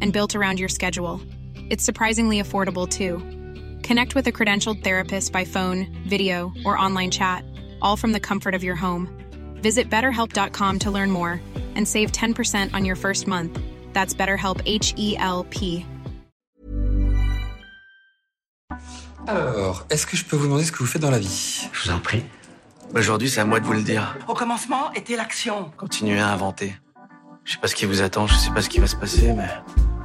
and built around your schedule. It's surprisingly affordable too. Connect with a credentialed therapist by phone, video, or online chat, all from the comfort of your home. Visit betterhelp.com to learn more and save 10% on your first month. That's BetterHelp H E L P. Alors, est-ce que je peux vous demander ce que vous faites dans la vie Je vous en prie. Aujourd'hui, c'est à moi de vous le dire. Au commencement était l'action. Continuez à inventer. Je sais pas ce qui vous attend, je sais pas ce qui va se passer, mais on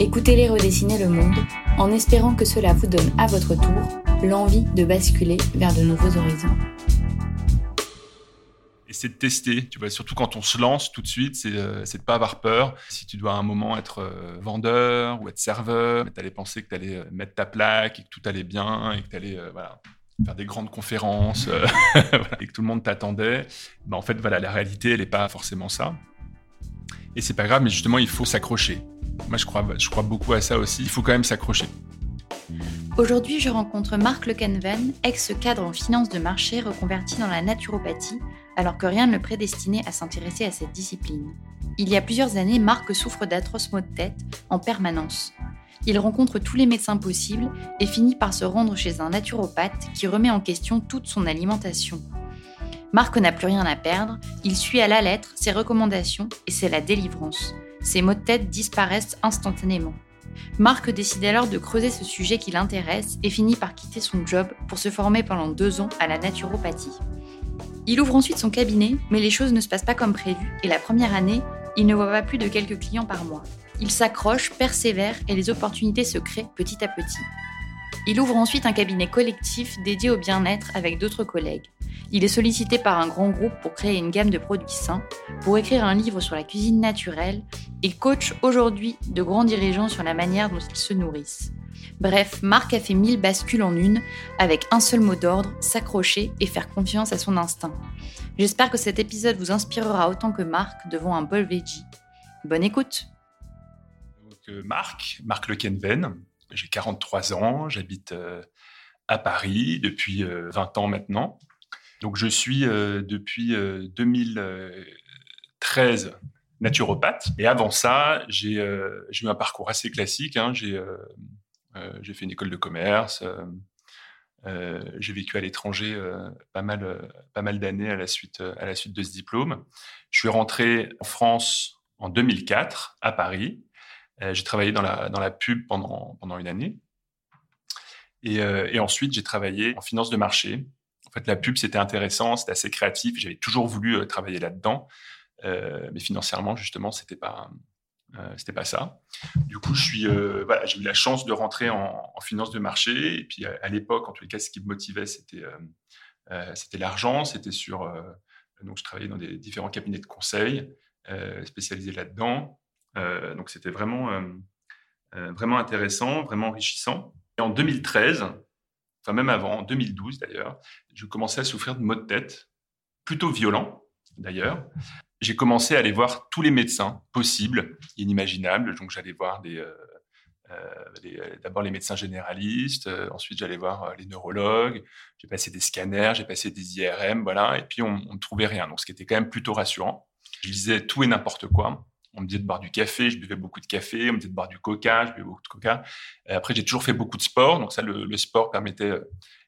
écoutez-les redessiner le monde, en espérant que cela vous donne à votre tour l'envie de basculer vers de nouveaux horizons. Et c'est de tester, tu vois, surtout quand on se lance tout de suite, c'est euh, de pas avoir peur. Si tu dois à un moment être euh, vendeur ou être serveur, tu allais penser que tu allais euh, mettre ta plaque et que tout allait bien et que tu allais voilà, faire des grandes conférences euh, et que tout le monde t'attendait. Ben, en fait, voilà, la réalité, elle n'est pas forcément ça. Et c'est pas grave, mais justement, il faut s'accrocher. Moi, je crois, beaucoup à ça aussi. Il faut quand même s'accrocher. Aujourd'hui, je rencontre Marc Lecanven, ex-cadre en finance de marché reconverti dans la naturopathie, alors que rien ne le prédestinait à s'intéresser à cette discipline. Il y a plusieurs années, Marc souffre d'atroces maux de tête en permanence. Il rencontre tous les médecins possibles et finit par se rendre chez un naturopathe qui remet en question toute son alimentation. Marc n'a plus rien à perdre, il suit à la lettre ses recommandations et c'est la délivrance. Ses maux de tête disparaissent instantanément. Marc décide alors de creuser ce sujet qui l'intéresse et finit par quitter son job pour se former pendant deux ans à la naturopathie. Il ouvre ensuite son cabinet, mais les choses ne se passent pas comme prévu et la première année, il ne voit pas plus de quelques clients par mois. Il s'accroche, persévère et les opportunités se créent petit à petit. Il ouvre ensuite un cabinet collectif dédié au bien-être avec d'autres collègues. Il est sollicité par un grand groupe pour créer une gamme de produits sains, pour écrire un livre sur la cuisine naturelle et coach aujourd'hui de grands dirigeants sur la manière dont ils se nourrissent. Bref, Marc a fait mille bascules en une, avec un seul mot d'ordre, s'accrocher et faire confiance à son instinct. J'espère que cet épisode vous inspirera autant que Marc devant un bol veggie. Bonne écoute euh, Marc, Marc Lequenven, j'ai 43 ans, j'habite euh, à Paris depuis euh, 20 ans maintenant. Donc je suis euh, depuis 2013 naturopathe. Et avant ça, j'ai j'ai eu un parcours assez classique. hein. J'ai euh, euh, fait une école de commerce. euh, euh, j'ai vécu à l'étranger euh, pas mal, euh, pas mal d'années à, la suite, euh, à la suite de ce diplôme. Je suis rentré en France en 2004, à Paris. Euh, j'ai travaillé dans la, dans la pub pendant, pendant une année. Euh, et ensuite, j'ai travaillé en finance de marché. En fait, la pub, c'était intéressant, c'était assez créatif. J'avais toujours voulu euh, travailler là-dedans. Euh, mais financièrement, justement, c'était pas, euh, pas ça. Du coup, je voilà, j'ai eu la chance de rentrer en, finance de marché. Et puis, à, l'époque, en tous les cas, ce qui me motivait, c'était, c'était l'argent. C'était sur, donc, je travaillais dans des différents cabinets de conseil spécialisés là-dedans. Donc, c'était vraiment, vraiment intéressant, vraiment enrichissant. Et en 2013, enfin même avant, en 2012 d'ailleurs, je commençais à souffrir de maux de tête, plutôt violents d'ailleurs. J'ai commencé à aller voir tous les médecins possibles, inimaginables. Donc j'allais voir des, euh, d'abord les médecins généralistes, ensuite j'allais voir les neurologues, j'ai passé des scanners, j'ai passé des IRM, voilà, et puis on ne trouvait rien, donc ce qui était quand même plutôt rassurant. Je lisais tout et n'importe quoi. On me disait de boire du café, je buvais beaucoup de café. On me disait de boire du coca, je buvais beaucoup de coca. après, j'ai toujours fait beaucoup de sport, donc ça, le, sport permettait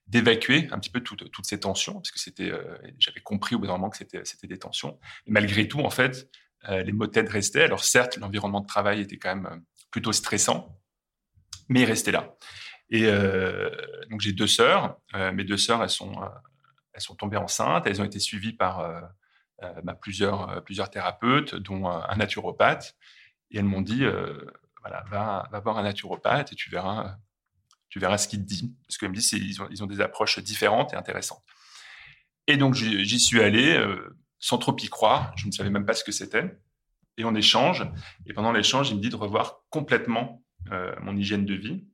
d'évacuer un petit peu toutes ces tensions, parce que c'était, j'avais compris au bout d'un moment que c'était, des tensions. Malgré tout, en fait, les maux de tête restaient. Alors certes, l'environnement de travail était quand même plutôt stressant, mais il restait là. Et donc j'ai deux sœurs. mes deux sœurs, elles sont tombées enceintes. Elles ont été suivies par bah, plusieurs, plusieurs thérapeutes, dont un naturopathe. Et elles m'ont dit, voilà, va, voir un naturopathe et tu verras tu verras ce qu'il te dit. Parce que me dit, ils ont, ils ont des approches différentes et intéressantes. Et donc, j'y suis allé euh, sans trop y croire. Je ne savais même pas ce que c'était. Et on échange. Et pendant l'échange, il me dit de revoir complètement euh, mon hygiène de vie,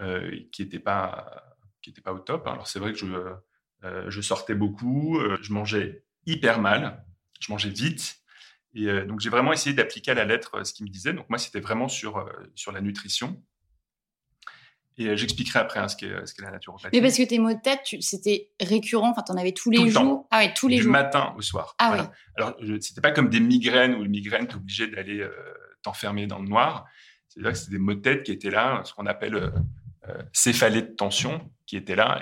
euh, qui n'était pas, pas au top. Alors, c'est vrai que je, je sortais beaucoup, je mangeais hyper mal, je mangeais vite. Et donc, j'ai vraiment essayé d'appliquer à la lettre ce qu'il me disait. Donc, moi, c'était vraiment sur, sur la nutrition. Et euh, j'expliquerai après hein, ce qu'est la naturopathie. Mais parce que tes maux de tête, c'était récurrent, enfin, tu en avais tous les jours. Ah ouais, tous les du jours. Du matin au soir. Ah ouais. Alors, c'était pas comme des migraines où le migraine, tu es obligé d'aller euh, t'enfermer dans le noir. C'est-à-dire que c'était des maux de tête qui étaient là, ce qu'on appelle euh, euh, céphalée de tension, qui étaient là.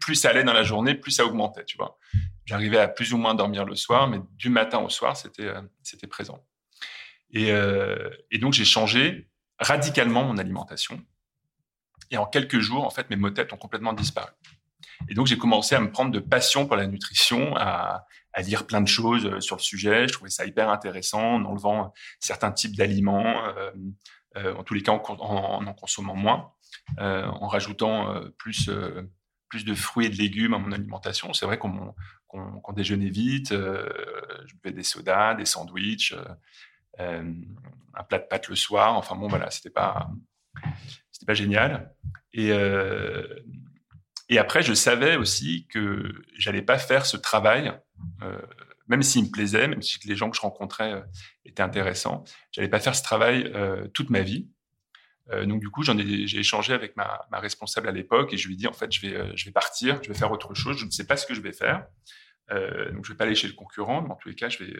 Plus, ça allait dans la journée, plus ça augmentait, tu vois. J'arrivais à plus ou moins dormir le soir, mais du matin au soir, c'était c'était présent. Et, et donc, j'ai changé radicalement mon alimentation. Et en quelques jours, en fait, mes maux de tête ont complètement disparu. Et donc, j'ai commencé à me prendre de passion pour la nutrition, à, à, lire plein de choses euh, sur le sujet. Je trouvais ça hyper intéressant en enlevant certains types d'aliments, euh, euh, en tous les cas en en, consommant moins, euh, en rajoutant euh, plus, euh, plus de fruits et de légumes à mon alimentation. C'est vrai qu'on qu déjeunait vite, je buvais des sodas, des sandwichs, un plat de pâtes le soir. Enfin bon, voilà, c'était pas pas génial. Et, euh, et après, je savais aussi que j'allais pas faire ce travail, euh, même s'il me plaisait, même si les gens que je rencontrais euh, étaient intéressants, j'allais pas faire ce travail euh, toute ma vie. Euh, donc du coup, j'en ai, j'ai échangé avec ma, ma responsable à l'époque et je lui ai dit en fait, je vais, euh, je vais partir, je vais faire autre chose, je ne sais pas ce que je vais faire. donc je vais pas aller chez le concurrent, mais en tous les cas, je vais,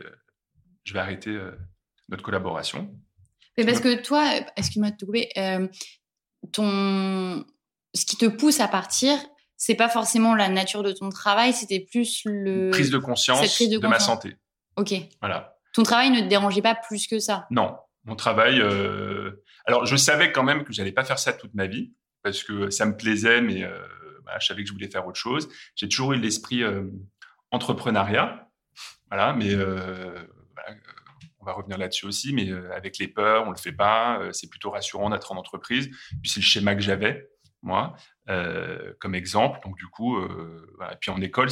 je vais arrêter notre collaboration. Mais parce que toi, excuse-moi de te couper, ton ce qui te pousse à partir, c'est pas forcément la nature de ton travail, c'était plus le prise de conscience, prise de, de ma santé. Ok. Voilà. Ton travail ne te dérangeait pas plus que ça. Non, mon travail. Euh... Alors, je savais quand même que j'allais pas faire ça toute ma vie parce que ça me plaisait, mais euh, bah, je savais que je voulais faire autre chose. J'ai toujours eu l'esprit euh, entrepreneuriat, voilà, mais euh, on va revenir là-dessus aussi, mais euh, avec les peurs, on le fait pas. C'est plutôt rassurant d'être en entreprise. Puis c'est le schéma que j'avais moi comme exemple. Donc du coup, puis en école,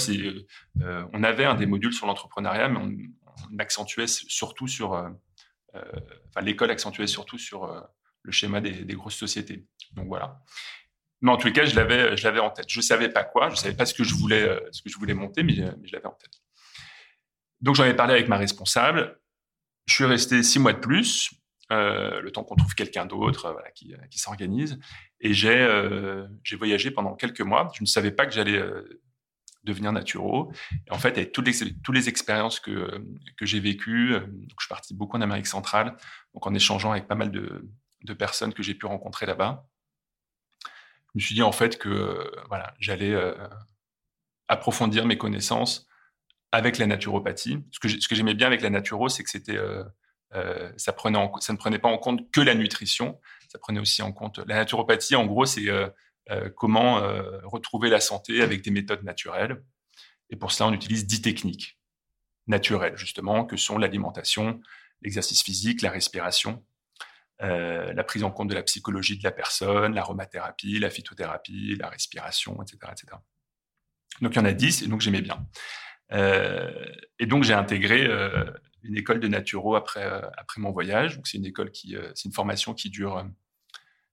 on avait un des modules sur l'entrepreneuriat, mais on, on, accentuait surtout sur, enfin l'école accentuait surtout sur le schéma des, grosses sociétés. Donc voilà. Mais en les cas, je l'avais, je l'avais en tête. Je savais pas quoi, je savais pas ce que je voulais, ce que je voulais monter, mais, mais je l'avais en tête. Donc j'en ai parlé avec ma responsable. Je suis resté six mois de plus, euh, le temps qu'on trouve quelqu'un d'autre euh, voilà, qui, s'organise. Et j'ai euh, voyagé pendant quelques mois. Je ne savais pas que j'allais euh, devenir naturo. En fait, avec toutes les, toutes les expériences que, que j'ai vécues, euh, donc je suis parti beaucoup en Amérique centrale, donc en échangeant avec pas mal de, de personnes que j'ai pu rencontrer là-bas. Je me suis dit en fait que voilà, j'allais approfondir mes connaissances avec la naturopathie. Ce que, j'aimais bien avec la naturo, c'est que c'était, euh, euh, ça, ne prenait pas en compte que la nutrition, ça prenait aussi en compte la naturopathie. En gros, c'est euh, euh comment euh, retrouver la santé avec des méthodes naturelles. Et pour cela, on utilise dix techniques naturelles, justement, que sont l'alimentation, l'exercice physique, la respiration, euh, la prise en compte de la psychologie de la personne, l'aromathérapie, la phytothérapie, la respiration, etc., etc. Donc il y en a dix, et donc j'aimais bien. Euh, et donc j'ai intégré euh, une école de naturo après après mon voyage. Donc c'est une école qui c'est une formation qui dure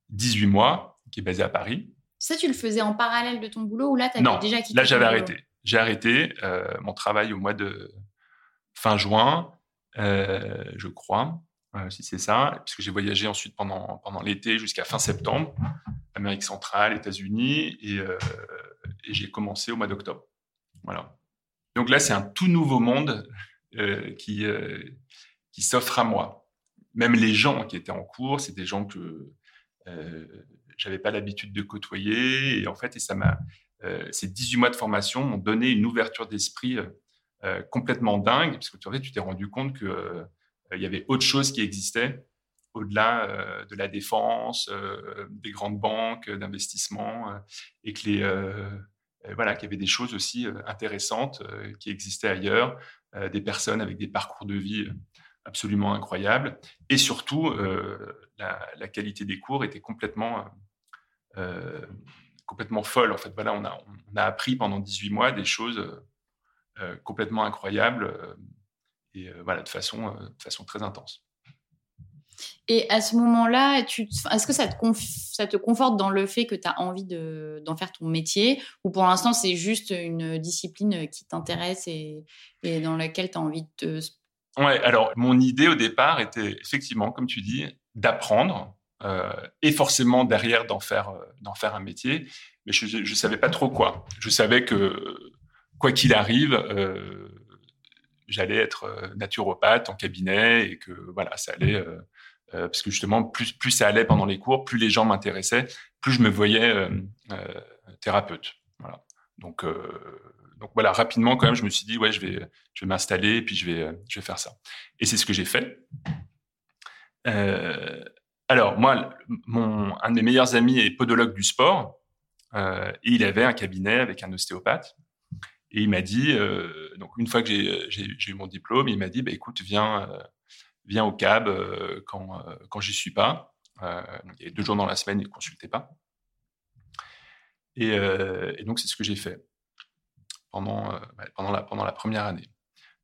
18 mois, qui est basée à Paris. Ça, tu le faisais en parallèle de ton boulot ou là, tu avais déjà quitté Là, j'avais arrêté. J'ai arrêté mon travail au mois de fin juin, je crois. Si c'est ça, puisque j'ai voyagé ensuite pendant, pendant l'été jusqu'à fin septembre, Amérique centrale, États-Unis, et, et j'ai commencé au mois d'octobre. Voilà. Donc là, c'est un tout nouveau monde qui, qui s'offre à moi. Même les gens qui étaient en cours, c'est des gens que euh, j'avais pas l'habitude de côtoyer. Et en fait, ça m'a, euh, ces 18 mois de formation m'ont donné une ouverture d'esprit euh, complètement dingue, parce que tu t'es rendu compte que il y avait autre chose qui existait au-delà de la défense, des grandes banques d'investissement, et que voilà, qu'il y avait des choses aussi intéressantes qui existaient ailleurs, des personnes avec des parcours de vie absolument incroyables, et surtout la, qualité des cours était complètement, euh, euh, complètement folle. En fait, voilà, on a, appris pendant 18 mois des choses euh, complètement incroyables et voilà, de façon, de façon très intense. Et à ce moment-là, est-ce que ça te, ça te conforte dans le fait que tu as envie d'en faire ton métier? Ou pour l'instant c'est juste une discipline qui t'intéresse et, et, dans laquelle tu as envie de te... Ouais, alors mon idée au départ était effectivement, comme tu dis, d'apprendre euh, et forcément derrière d'en faire euh, un métier. Mais je ne savais pas trop quoi. Je savais que quoi qu'il arrive, euh, j'allais être naturopathe en cabinet et que voilà, ça allait. parce que justement, plus, plus ça allait pendant les cours, plus les gens m'intéressaient, plus je me voyais thérapeute. Voilà. Donc, donc voilà, rapidement quand même, je me suis dit ouais, je vais, je vais m'installer et puis je vais, je vais faire ça. Et c'est ce que j'ai fait. Euh, alors, moi, mon, un de mes meilleurs amis est podologue du sport euh, et il avait un cabinet avec un ostéopathe. Et il m'a dit, euh, donc une fois que j'ai eu mon diplôme, il m'a dit, bah, écoute, viens, viens au CAB quand, quand j'y suis pas. il y a deux jours dans la semaine, il ne consultait pas. Et, et donc, c'est ce que j'ai fait pendant, pendant, la, pendant la première année.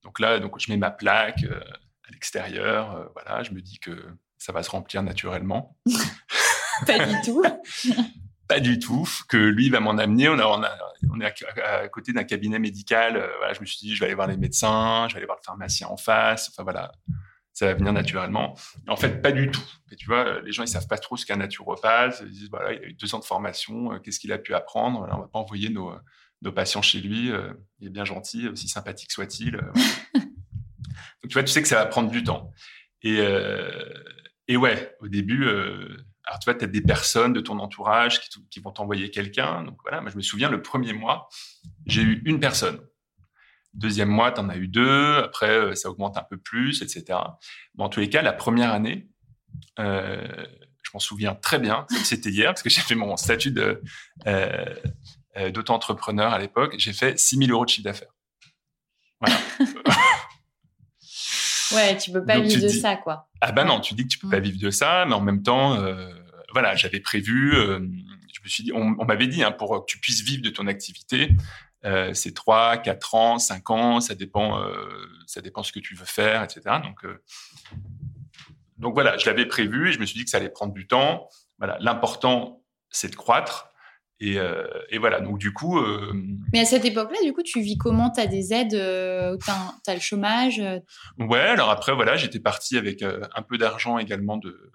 Donc là, donc, je mets ma plaque l'extérieur. Euh, voilà, je me dis que ça va se remplir naturellement. Pas du tout. Pas du tout. Que lui va m'en amener. On, a, on, est à, côté d'un cabinet médical. Euh, voilà, je me suis dit, je vais aller voir les médecins, je vais aller voir le pharmacien en face. Enfin voilà, ça va venir naturellement. En fait, pas du tout. Et tu vois, les gens ils savent pas trop ce qu'est un naturopathe. Ils disent voilà, il a eu deux ans de formation. Euh, qu'est-ce qu'il a pu apprendre? Voilà, On va pas envoyer nos, patients chez lui. il est bien gentil, aussi sympathique soit-il. Donc, tu vois, tu sais que ça va prendre du temps. Et, euh, ouais, au début, euh, alors tu vois, tu as des personnes de ton entourage qui, qui vont t'envoyer quelqu'un. Donc voilà, moi je me souviens, le premier mois, j'ai eu une personne. Deuxième mois, tu en as eu deux. Après, euh, ça augmente un peu plus, etc. Bon, en tous les cas, la première année, euh, je m'en souviens très bien, c'était hier, parce que j'ai fait mon statut de, euh, euh d'auto-entrepreneur à l'époque. J'ai fait 6 000 euros de chiffre d'affaires. Voilà. Ouais, tu peux pas vivre de ça, quoi. Ah bah non, tu dis que tu peux pas vivre de ça, mais en même temps, euh, voilà, j'avais prévu. Euh, je me suis dit, on, m'avait dit, hein, pour que tu puisses vivre de ton activité, euh, c'est 3, 4 ans, 5 ans, ça dépend, euh, ça dépend ce que tu veux faire, etc. Donc, euh, donc voilà, je l'avais prévu et je me suis dit que ça allait prendre du temps. Voilà, l'important, c'est de croître. Euh, et, voilà, donc du coup. Euh, Mais à cette époque-là, du coup, tu vis comment? Tu as des aides euh, Tu as, le chômage Ouais, alors après, voilà, j'étais parti avec un peu d'argent également de,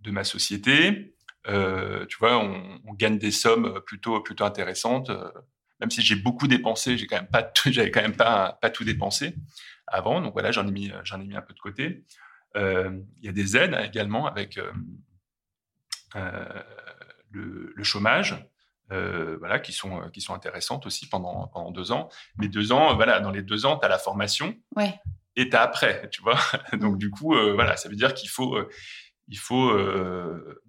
de ma société. Tu vois, on, gagne des sommes plutôt, plutôt intéressantes. même si j'ai beaucoup dépensé, j'ai quand même pas, j'avais quand même pas, pas tout dépensé avant. Donc voilà, j'en ai mis, j'en ai mis un peu de côté. Il y a des aides également avec le, le, chômage. Euh, voilà, qui sont, euh, qui sont intéressantes aussi pendant, pendant deux ans. Mais deux ans, euh, voilà, dans les deux ans, tu as la formation ouais. et tu as après, tu vois. Donc, du coup, voilà, ça veut dire qu'il faut, il faut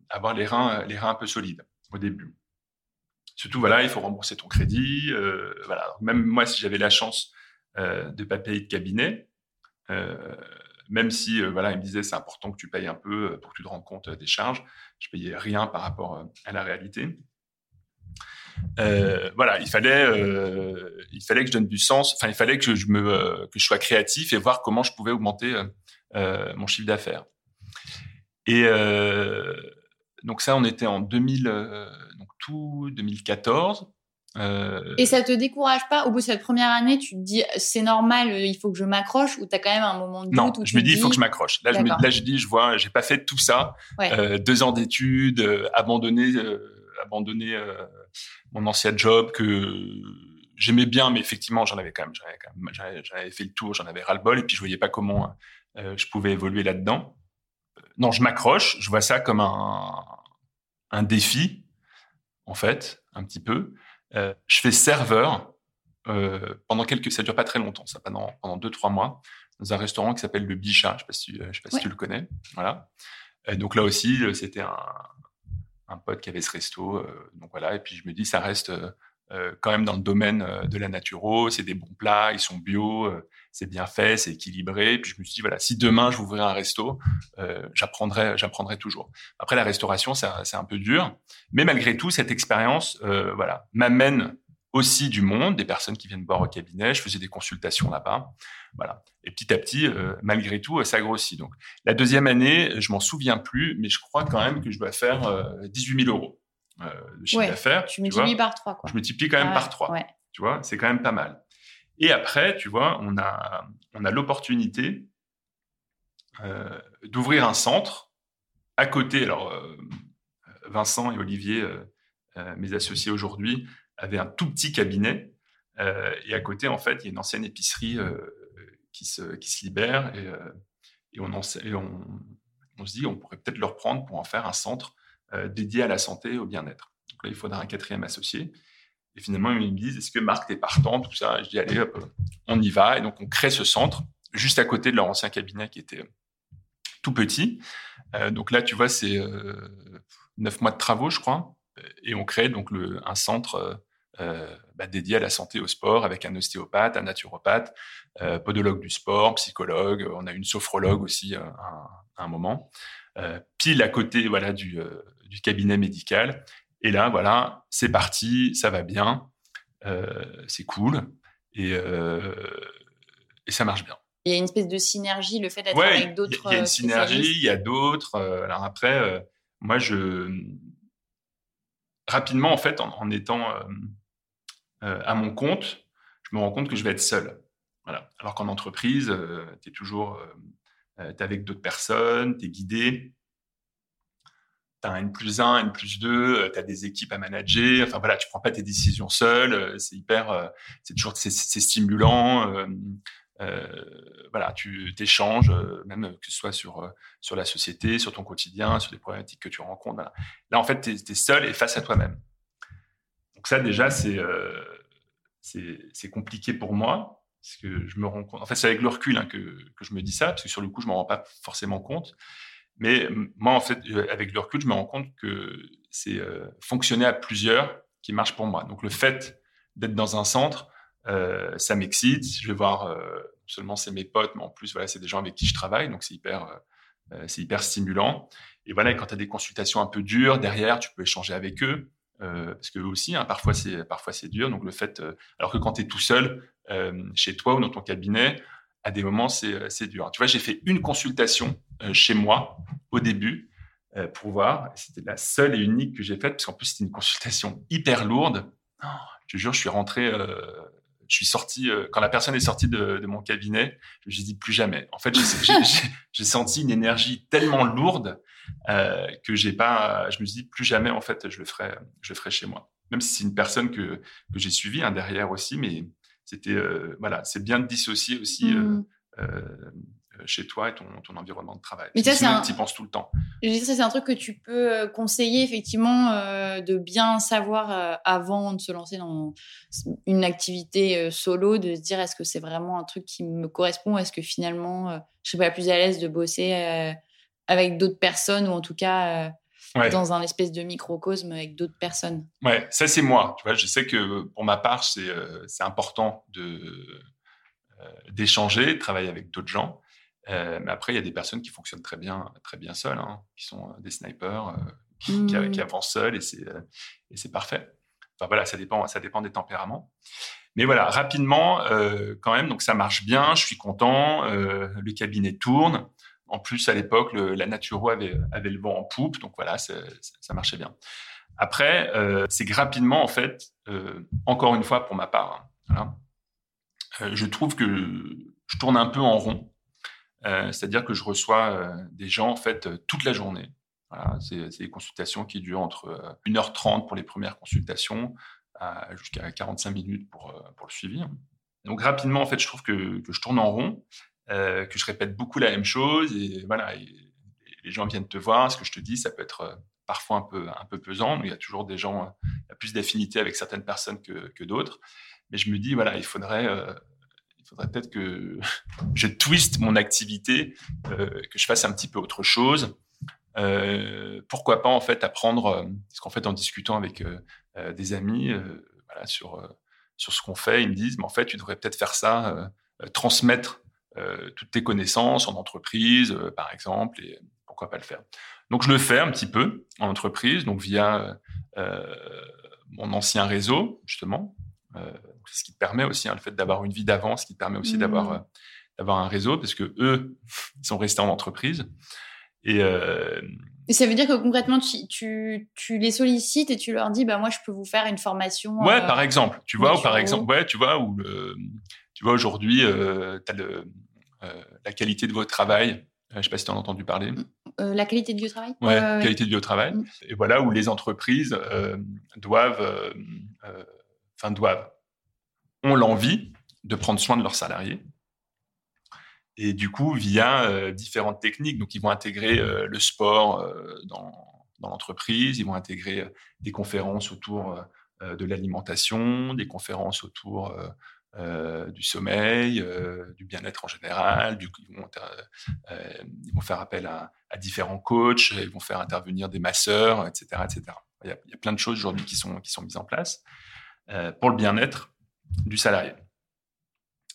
avoir les reins, les reins un peu solides au début. Surtout, voilà, il faut rembourser ton crédit. voilà. Même moi, si j'avais la chance de ne pas payer de cabinet, même si voilà, il me disait c'est important que tu payes un peu pour que tu te rendes compte des charges, je payais rien par rapport à la réalité. Euh, voilà, il fallait, euh, il fallait que je donne du sens. Enfin, il fallait que je me, euh, que je sois créatif et voir comment je pouvais augmenter mon chiffre d'affaires. Et donc ça, on était en 2000, donc tout 2014. Euh, Et ça te décourage pas? Au bout de cette première année, tu te dis c'est normal, euh, il faut que je m'accroche? Ou t'as quand même un moment de non, doute où je tu me dis il faut que je m'accroche. Là, je me, là, je dis, je vois, j'ai pas fait tout ça, Ouais. euh, deux ans d'études, euh, euh, euh, mon ancien job que j'aimais bien, mais effectivement, j'en avais quand même, j'en avais, quand même- j'en avais- j'en avais fait le tour, j'en avais ras le bol, et puis je voyais pas comment euh, je pouvais évoluer là-dedans. Euh, Non, je m'accroche, je vois ça comme un, un défi, en fait, un petit peu. Euh, je fais serveur euh, pendant quelques, ça dure pas très longtemps, ça pendant pendant deux trois mois dans un restaurant qui s'appelle le Bichat. Je sais pas si, tu- je sais pas si tu le connais. Voilà. Euh, donc là aussi, euh, c'était un, un pote qui avait ce resto. euh, donc voilà. Et puis je me dis, ça reste euh, euh, quand même dans le domaine euh, de la naturo. C'est des bons plats, ils sont bio, euh, c'est bien fait, c'est équilibré. Puis je me suis dit, voilà, si demain je ouvrais un resto, euh, j'apprendrai, j'apprendrai toujours. Après la restauration, c'est un, un peu dur, mais malgré tout, cette expérience, euh, voilà, m'amène aussi du monde, des personnes qui viennent boire au cabinet. Je faisais des consultations là-bas. Voilà. Et petit à petit, euh, malgré tout, euh, ça grossit. Donc, la deuxième année, je m'en souviens plus, mais je crois quand même que je dois faire euh, 18 000 euros euh, de chiffre Ouais, d'affaires. Tu vois. multiplies par 3 quoi. Je multiplie quand même Ah, par 3. Ouais. Tu vois, c'est quand même pas mal. Et après, tu vois, on a, on a l'opportunité euh, d'ouvrir un centre à côté. Alors, euh, Vincent et Olivier, euh, euh, mes associés aujourd'hui, avaient un tout petit cabinet. euh, et à côté, en fait, il y a une ancienne épicerie euh, qui, se, qui se libère. Et, euh, et, on, en sait- et on, on se dit, on pourrait peut-être le reprendre pour en faire un centre euh, dédié à la santé au bien-être. Donc là, il faudra un quatrième associé. Et finalement, ils me disent, est-ce que Marc, t'es partant, tout ça? Je dis, allez, hop, on y va. Et donc, on crée ce centre juste à côté de leur ancien cabinet qui était tout petit. Euh, donc là, tu vois, c'est euh, neuf mois de travaux, je crois. Et on crée donc un centre euh, euh, bah, dédié à la santé au sport avec un ostéopathe, un naturopathe, euh, podologue du sport, psychologue. On a une sophrologue aussi euh, à, à un moment. Euh, pile à côté voilà, du, euh, du cabinet médical. Et là, voilà, c'est parti, ça va bien, euh, c'est cool, et, euh, et ça marche bien. Il y a une espèce de synergie, le fait d'être Ouais, avec d'autres. il y a une euh, synergie, il y a d'autres. alors après, euh, moi, je rapidement, en fait, en, en étant euh, euh, à mon compte, je me rends compte que je vais être seul. Voilà. Alors qu'en entreprise, tu es toujours avec d'autres personnes, tu es guidé. Tu as un N plus 1, N plus 2, tu as des équipes à manager. Enfin voilà, tu prends pas tes décisions seul. euh, C'est hyper, euh, c'est toujours c'est, stimulant. euh, voilà, tu t'échanges, même que ce soit sur, sur la société, sur ton quotidien, sur les problématiques que tu rencontres. Là, en fait, tu es, seul et face à toi-même. Donc ça, déjà, c'est compliqué pour moi. Parce que je me rends compte. En fait, c'est avec le recul hein, que, que je me dis ça, parce que sur le coup, je m'en rends pas forcément compte. Mais moi, en fait, euh, avec le recul, je me rends compte que c'est euh, fonctionner à plusieurs qui marche pour moi. Donc, le fait d'être dans un centre, euh, ça m'excite. Je vais voir, seulement c'est mes potes, mais en plus, voilà, c'est des gens avec qui je travaille, donc c'est hyper, c'est hyper stimulant. Et voilà, quand tu as des consultations un peu dures derrière, tu peux échanger avec eux. Parce que eux aussi, hein, parfois c'est parfois c'est dur. Donc le fait, alors que quand tu es tout seul chez toi ou dans ton cabinet, à des moments c'est euh, c'est dur. Tu vois, j'ai fait une consultation euh, chez moi au début euh, pour voir. C'était la seule et unique que j'ai faite parce qu'en plus c'était une consultation hyper lourde. Oh, je te jure, je suis rentré, euh, je suis sorti euh, quand la personne est sortie de, de mon cabinet. Je me dit plus jamais. En fait, j'ai- senti une énergie tellement lourde euh, que j'ai pas. Je me suis dit plus jamais. En fait, je le ferai, je le ferai chez moi. Même si c'est une personne que que j'ai suivie hein, derrière aussi, mais c'était euh, voilà, c'est bien de dissocier aussi euh, Mm. euh, chez toi et ton, ton environnement de travail. Mais ça, c'est un- tu y penses tout le temps. C'est un truc que tu peux conseiller, effectivement, euh, de bien savoir euh, avant de se lancer dans une activité euh, solo, de se dire est-ce que c'est vraiment un truc qui me correspond? Est-ce que finalement, je serais pas plus à l'aise de bosser avec d'autres personnes ou en tout cas Ouais. dans un espèce de microcosme avec d'autres personnes Ouais, ça c'est moi. Tu vois, je sais que pour ma part, c'est euh, important de euh, d'échanger, de travailler avec d'autres gens. Euh, mais après, il y a des personnes qui fonctionnent très bien, très bien seules, hein, qui sont euh, des snipers, euh, qui, qui, qui avancent seuls et c'est et c'est parfait. Enfin voilà, ça dépend, ça dépend des tempéraments. Mais voilà, rapidement, quand même, donc ça marche bien. Je suis content. le cabinet tourne. En plus, à l'époque, la Naturo avait, le vent en poupe, donc voilà, c'est- c'est- ça marchait bien. Après, c'est que rapidement, en fait, encore une fois pour ma part, hein, je trouve que je tourne un peu en rond. C'est-à-dire que je reçois des gens en fait toute la journée. C'est des consultations qui durent entre 1h30 pour les premières consultations jusqu'à 45 minutes pour, le suivi. Donc rapidement, en fait, je trouve que je tourne en rond, euh, que je répète beaucoup la même chose et voilà, les gens viennent te voir. Ce que je te dis, ça peut être euh, parfois un peu un peu pesant. Mais il y a toujours des gens, euh, il y a plus d'affinité avec certaines personnes que, d'autres. Mais je me dis voilà, il faudrait il faudrait peut-être que je twiste mon activité, que je fasse un petit peu autre chose. Pourquoi pas en fait apprendre, parce qu'en fait en discutant avec des amis, sur sur ce qu'on fait, ils me disent, mais en fait, tu devrais peut-être faire ça, transmettre toutes tes connaissances en entreprise, par exemple, et pourquoi pas le faire. Donc, je le fais un petit peu en entreprise, donc via mon ancien réseau, justement. c'est ce qui te permet aussi, hein, le fait d'avoir une vie d'avance, ce qui te permet aussi d'avoir mmh. d'avoir un réseau, parce que eux, ils sont restés en entreprise. Et, euh... et, ça veut dire que concrètement, tu, tu, tu, les sollicites et tu leur dis, bah moi, je peux vous faire une formation. Ouais, euh, par exemple, tu vois, ou par exemple, ouais, tu vois, le, tu vois aujourd'hui, euh, tu as le, euh, la qualité de votre travail. Je sais pas si tu en as entendu parler. Euh, la qualité de vie au travail? Ouais, qualité de vie au travail. Mm. Et voilà où les entreprises doivent, enfin doivent, ont l'envie de prendre soin de leurs salariés et du coup via euh, différentes techniques. Donc ils vont intégrer euh, le sport euh, dans, dans l'entreprise, ils vont intégrer des conférences autour de l'alimentation, des conférences autour du sommeil, du bien-être en général. Du, ils, vont, faire appel à, différents coachs, ils vont faire intervenir des masseurs, etc., etc. Il y a, plein de choses aujourd'hui qui sont, qui sont mises en place pour le bien-être du salarié.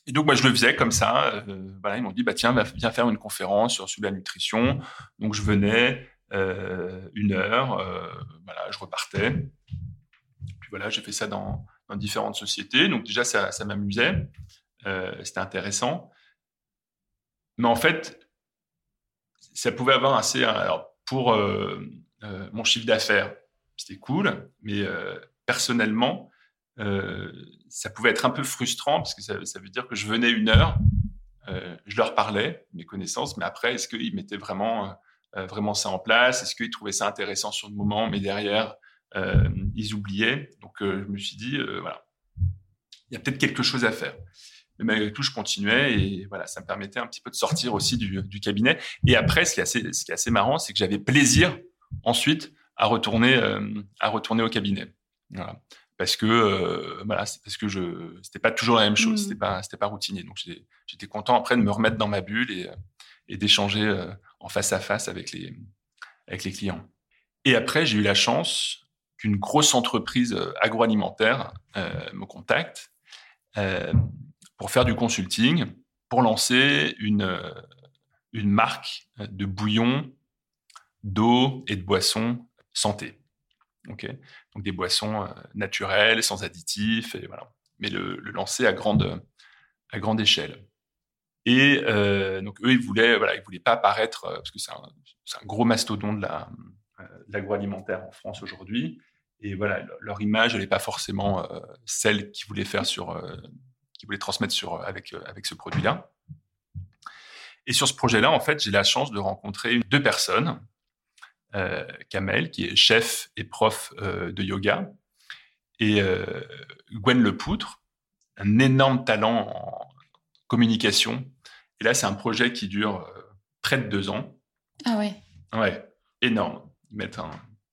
Et donc, moi, je le faisais comme ça. Euh, ils m'ont dit, bah, tiens, viens faire une conférence sur, sur la nutrition. Donc, je venais euh, une heure, euh, voilà, je repartais. Puis voilà, j'ai fait ça dans, différentes sociétés. Donc, déjà, ça, m'amusait. Euh, C'était intéressant. Mais en fait, ça pouvait avoir assez. Alors, pour euh, euh, mon chiffre d'affaires, c'était cool. Mais personnellement, ça pouvait être un peu frustrant parce que ça, ça veut dire que je venais une heure, je leur parlais, mes connaissances, mais après, est-ce qu'ils mettaient vraiment, vraiment ça en place? Est-ce qu'ils trouvaient ça intéressant sur le moment, mais derrière, ils oubliaient Donc, je me suis dit, voilà, il y a peut-être quelque chose à faire. Mais malgré tout, je continuais et voilà, ça me permettait un petit peu de sortir aussi du, du cabinet. Et après, ce qui est assez, ce qui est assez marrant, c'est que j'avais plaisir ensuite à retourner, à retourner au cabinet. Voilà parce que euh, voilà, parce que je c'était pas toujours la même chose, mmh. c'était pas c'était pas routinier. Donc j'étais content après de me remettre dans ma bulle et, et d'échanger euh, en face à face avec les avec les clients. Et après, j'ai eu la chance qu'une grosse entreprise euh, agroalimentaire euh, me contacte euh, pour faire du consulting, pour lancer une une marque de bouillon, d'eau et de boissons santé. Donc des boissons naturelles, sans additifs. Mais le, lancer à grande à grande échelle. Et donc eux, ils voulaient, voilà, ils voulaient pas apparaître parce que c'est un, gros mastodonte de la l'agroalimentaire en France aujourd'hui. Et voilà, leur image, elle n'est pas forcément euh, celle qu'ils voulaient faire sur, euh, qu'ils voulaient transmettre sur avec avec ce produit-là. Et sur ce projet-là, en fait, j'ai la chance de rencontrer deux personnes euh, Kamel, qui est chef et prof euh, de yoga, et euh, Gwen Lepoutre, un énorme talent en communication. Et là, c'est un projet qui dure euh, près de deux ans. Ah ouais. Ouais, énorme. Ils mettent un,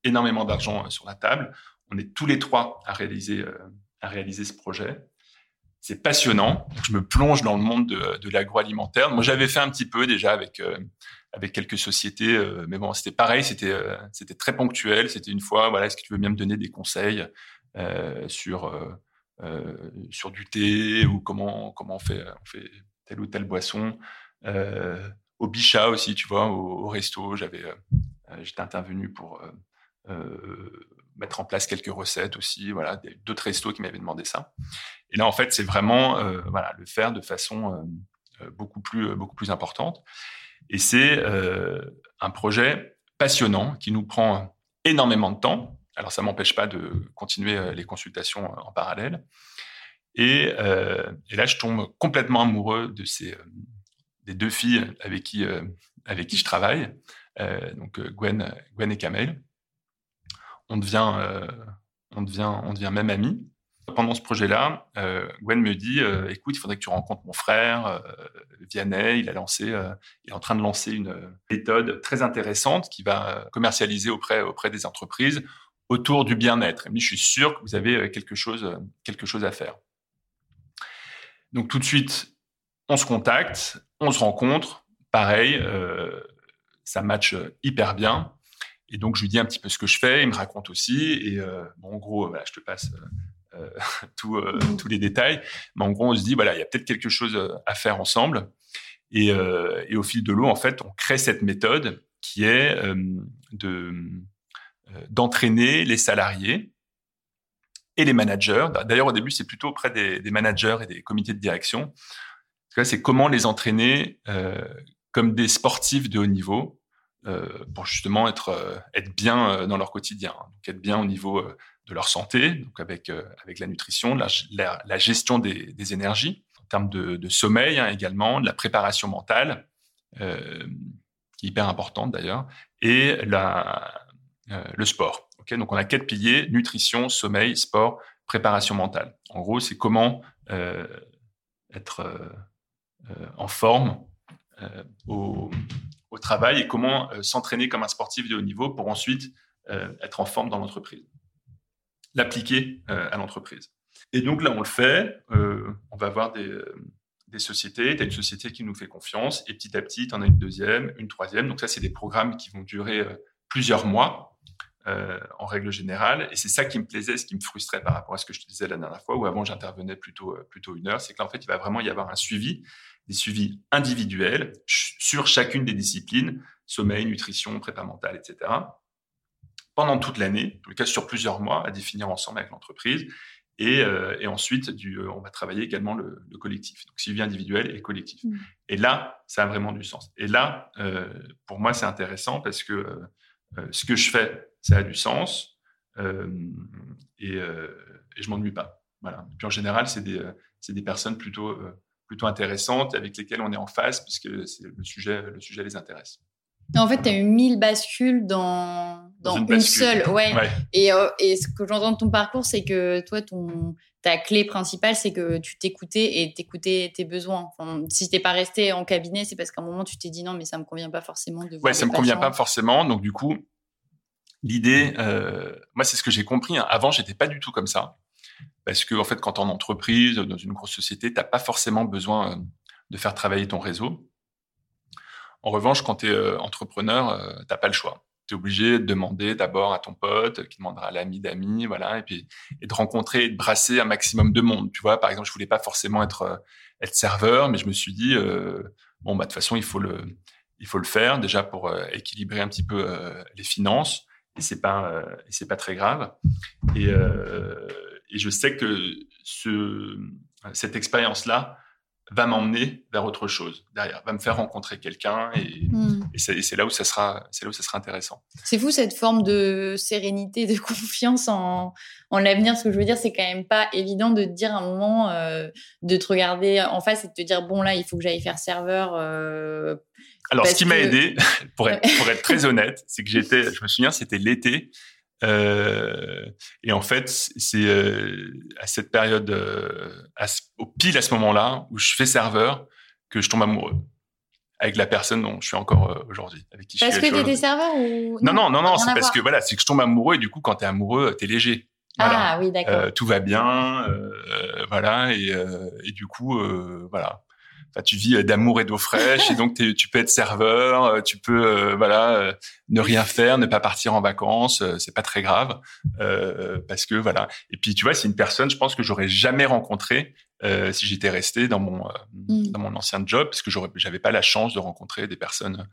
énormément d'argent euh, sur la table. On est tous les trois à réaliser, euh, à réaliser ce projet. C'est passionnant. Je me plonge dans le monde de, de l'agroalimentaire. Moi, j'avais fait un petit peu déjà avec euh, avec quelques sociétés, mais bon, c'était pareil. C'était c'était très ponctuel. C'était une fois. Voilà, est-ce que tu veux bien me donner des conseils sur sur du thé ou comment comment on fait on fait telle ou telle boisson? au Bichat aussi, tu vois, au, au resto, j'avais j'étais intervenu pour mettre en place quelques recettes aussi, voilà, d'autres restos qui m'avaient demandé ça. Et là, en fait, c'est vraiment, euh, voilà, le faire de façon euh, beaucoup plus, beaucoup plus importante. Et c'est euh, un projet passionnant qui nous prend énormément de temps. alors ça m'empêche pas de continuer les consultations en parallèle. Et, et, là, je tombe complètement amoureux de ces des deux filles avec qui avec qui je travaille, donc Gwen, Gwen et Kamel. On devient on devient on devient même amis pendant ce projet-là, euh, Gwen me dit euh, écoute, il faudrait que tu rencontres mon frère euh, Vianney. Il est en train de lancer une méthode très intéressante qui va commercialiser auprès auprès des entreprises autour du bien-être. Et je suis sûr que vous avez quelque chose quelque chose à faire. Donc tout de suite, on se contacte, on se rencontre. Pareil, ça match hyper bien. Et donc, je lui dis un petit peu ce que je fais. Il me raconte aussi. Et bon, en gros, voilà, je te passe euh, euh, mmh. tous les détails. Mais en gros, on se dit, voilà, il y a peut-être quelque chose euh, à faire ensemble. Et, au fil de l'eau, en fait, on crée cette méthode qui est de d'entraîner les salariés et les managers. D'ailleurs, au début, c'est plutôt auprès des, managers et des comités de direction. C'est comment les entraîner comme des sportifs de haut niveau pour justement être, être bien dans leur quotidien, donc être bien au niveau de leur santé, donc avec, euh, avec la nutrition, la, gestion des, énergies, en termes de, sommeil hein, également, de la préparation mentale, euh, qui est hyper importante d'ailleurs, et la, euh, le sport. Okay donc on a quatre piliers, nutrition, sommeil, sport, préparation mentale. En gros, c'est comment euh, être en forme au, au, travail et comment s'entraîner comme un sportif de haut niveau pour ensuite être en forme dans l'entreprise l'appliquer euh, à l'entreprise. Et donc là, on le fait. Euh, on va avoir des, euh, des sociétés. Tu as une société qui nous fait confiance. Et petit à petit, tu en as une deuxième, une troisième. Donc ça, c'est des programmes qui vont durer plusieurs mois. En règle générale. Et c'est ça qui me plaisait, ce qui me frustrait par rapport à ce que je te disais la dernière fois, où avant j'intervenais plutôt, plutôt une heure, c'est qu'en fait, il va vraiment y avoir un suivi, des suivis individuels sur chacune des disciplines, sommeil, nutrition, prépa mentale, etc pendant toute l'année, en tout cas sur plusieurs mois, à définir ensemble avec l'entreprise. Et, euh, et, ensuite, du, euh, on va travailler également le, le, collectif, donc suivi individuel et collectif. Mmh. Et là, ça a vraiment du sens. Et là, euh, pour moi, c'est intéressant parce que euh, ce que je fais, ça a du sens euh, et, et, je m'ennuie pas. Voilà. Et puis en général, c'est des, c'est des personnes plutôt, plutôt intéressantes avec lesquelles on est en face puisque le sujet, le sujet les intéresse. En fait, tu as eu mille bascules dans, dans, une, seule. Ouais. Et, euh, et, ce que j'entends de ton parcours, c'est que toi, ton, ta clé principale, c'est que tu t'écoutais et t'écoutais tes besoins. Enfin, si t'es pas resté en cabinet, c'est parce qu'à un moment, tu t'es dit non, mais ça me convient pas forcément de voir Ouais, ça me convient pas forcément. Donc, du coup, l'idée, euh, moi, c'est ce que j'ai compris. Hein. Avant, j'étais pas du tout comme ça. Parce que, en fait, quand tu en entreprise, dans une grosse société, t'as pas forcément besoin euh, de faire travailler ton réseau. En revanche, quand tu es euh, entrepreneur, euh, tu n'as pas le choix. Tu es obligé de demander d'abord à ton pote, qui demandera à l'ami d'amis, voilà, et puis de rencontrer et de brasser un maximum de monde. Tu vois, par exemple, je voulais pas forcément être être serveur, mais je me suis dit bon bah de toute façon il faut le il faut le faire déjà pour équilibrer un petit peu les finances et c'est pas et c'est pas très grave. Et, et je sais que ce cette expérience là va m'emmener vers autre chose derrière, va me faire rencontrer quelqu'un et, hmm. et c'est là où ça sera, c'est là où ça sera intéressant. C'est fou cette forme de sérénité, de confiance en, en l'avenir. Ce que je veux dire, c'est quand même pas évident de te dire un moment, euh, de te regarder en face et de te dire bon là, il faut que j'aille faire serveur. Euh, Alors, ce qui m'a aidé, pour être, pour être très honnête, c'est que j'étais, je me souviens, c'était l'été. Euh, et en fait, c'est euh, à cette période, euh, au pile à ce moment-là, où je fais serveur, que je tombe amoureux avec la personne dont je suis encore euh, aujourd'hui, avec qui parce je suis. Parce que t'étais serveur ou non Non, non, non, c'est parce que voilà, c'est que je tombe amoureux et du coup, quand t'es amoureux, t'es léger. Voilà. Ah oui, d'accord. tout va bien, voilà, et, et du coup, voilà tu vis euh, d'amour et d'eau fraîche et donc tu peux être serveur, euh, tu peux euh, voilà ne rien faire, ne pas partir en vacances, c'est pas très grave parce que voilà. Et puis tu vois, c'est une personne, je pense que j'aurais jamais rencontré si j'étais resté dans mon mm. dans mon ancien job parce que j'avais pas la chance de rencontrer des personnes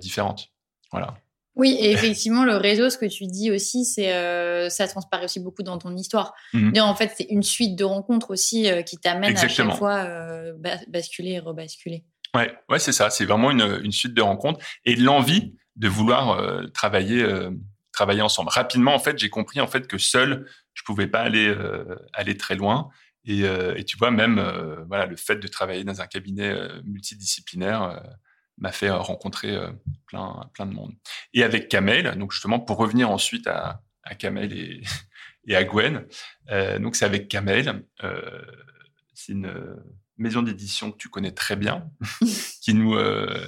différentes. Voilà. Oui, et effectivement, le réseau, ce que tu dis aussi, c'est euh, ça transparaît aussi beaucoup dans ton histoire. Mhm. En fait, c'est une suite de rencontres aussi euh, qui t'amène à chaque fois euh, basculer et rebasculer. Ouais, ouais, c'est ça. C'est vraiment une, une, suite de rencontres et l'envie de vouloir travailler travailler ensemble. Rapidement, en fait, j'ai compris en fait que seul, je pouvais pas aller aller très loin. Et, et, tu vois, même voilà, le fait de travailler dans un cabinet multidisciplinaire m'a fait rencontrer plein plein de monde. Et avec Kamel, donc justement pour revenir ensuite à, à Kamel et, et à Gwen, donc c'est avec Kamel, c'est une maison d'édition que tu connais très bien, qui nous euh,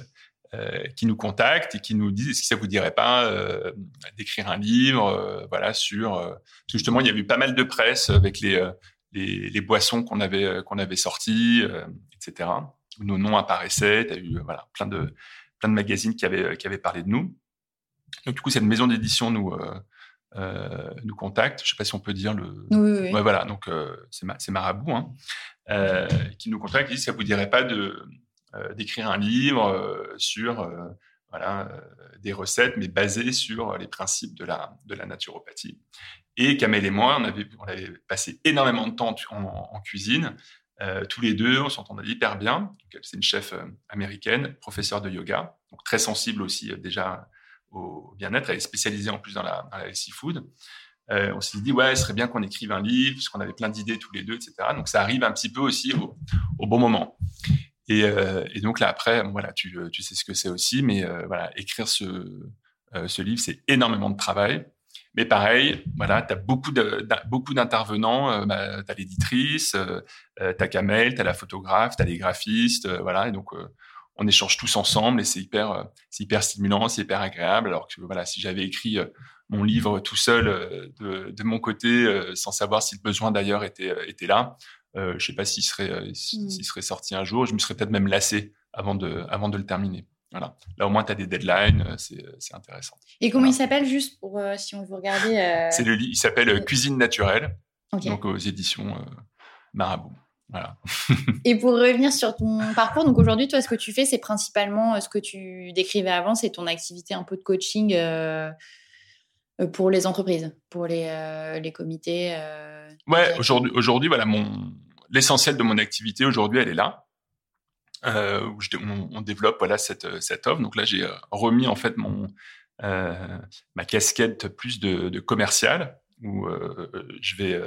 euh, qui nous contacte et qui nous dit est-ce que ça vous dirait pas euh, d'écrire un livre, voilà sur justement il y avait eu pas mal de presse avec les les, les boissons qu'on avait qu'on avait sorties, etc. Où nos noms apparaissaient, tu as eu voilà plein de plein de magazines qui avaient qui avaient parlé de nous. Donc du coup cette maison d'édition nous euh, nous contacte. Je sais pas si on peut dire le. Oui, oui. Ouais, voilà, donc euh, c'est ma, Marabout hein, euh, qui nous contacte. Il dit ça vous dirait pas de d'écrire un livre sur voilà des recettes, mais basées sur les principes de la de la naturopathie. Et Kamel et moi, on avait on avait passé énormément de temps en, en cuisine. Tous les deux, on s'entendait hyper bien. C'est une chef américaine, professeure de yoga, donc très sensible aussi déjà au bien-être. Elle est spécialisée en plus dans la, dans healthy food. Euh, on s'est dit, ouais, ce serait bien qu'on écrive un livre, parce qu'on avait plein d'idées tous les deux, etc. Donc, ça arrive un petit peu aussi au, bon moment. Et, euh, donc là, après, voilà, tu, sais ce que c'est aussi, mais euh, voilà, écrire euh, ce livre, c'est énormément de travail. Mais pareil, voilà, tu as beaucoup de, beaucoup d'intervenants. Euh, bah, tu as l'éditrice, euh, tu as Kamel, tu as la photographe, tu as les graphistes, voilà. Et donc, on échange tous ensemble et c'est hyper, euh, c'est hyper stimulant, c'est hyper agréable. Alors que voilà, si j'avais écrit euh, mon livre tout seul euh, de, de mon côté, sans savoir si le besoin d'ailleurs était, était là, euh, je sais pas s'il serait, mmh. s'il serait sorti un jour. Je me serais peut-être même lassé avant de, avant de le terminer. Voilà. Là, au moins, tu as des deadlines, c'est, c'est intéressant. Et comment il s'appelle, juste pour si on veut regarder le Il s'appelle Cuisine naturelle, donc aux éditions Marabout. Voilà. et pour revenir sur ton parcours, donc aujourd'hui, toi, ce que tu fais, c'est principalement euh, ce que tu décrivais avant, c'est ton activité un peu de coaching euh, euh, pour les entreprises, pour les, les comités. ouais, aujourd'hui, aujourd'hui, voilà, mon l'essentiel de mon activité aujourd'hui, elle est là. Où je, on, développe voilà cette cette offre. Donc là, j'ai remis en fait mon ma casquette plus de, de commercial où je vais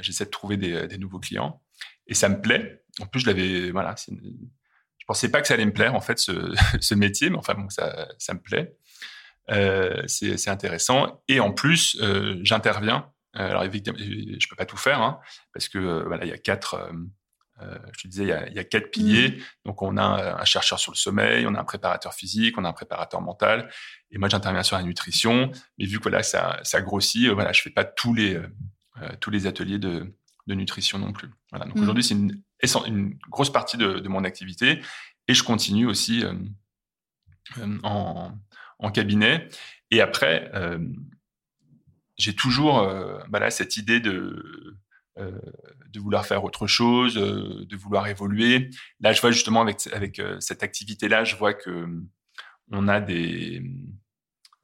j'essaie de trouver des, nouveaux clients et ça me plaît. En plus, je l'avais, voilà, je pensais pas que ça allait me plaire en fait ce, métier, mais enfin bon, ça, ça me plaît. Euh, c'est intéressant. Et en plus, euh, j'interviens. Alors évidemment, je peux pas tout faire hein, parce que euh, voilà, il y a quatre. Euh, euh, je te disais, il y a, il y a quatre piliers. Mmh. Donc, on a un chercheur sur le sommeil, on a un préparateur physique, on a un préparateur mental. Et moi, j'interviens sur la nutrition. Mais vu que voilà, ça, ça grossit, voilà, je fais pas tous les tous les ateliers de de nutrition non plus. Voilà. Donc mmh. aujourd'hui, c'est une, une, grosse partie de, de, mon activité et je continue aussi euh, euh, en, en, cabinet. Et après, euh, j'ai toujours euh, voilà, cette idée de, euh, de vouloir faire autre chose, de vouloir évoluer. Là, je vois justement avec, avec cette activité-là, je vois que on a des,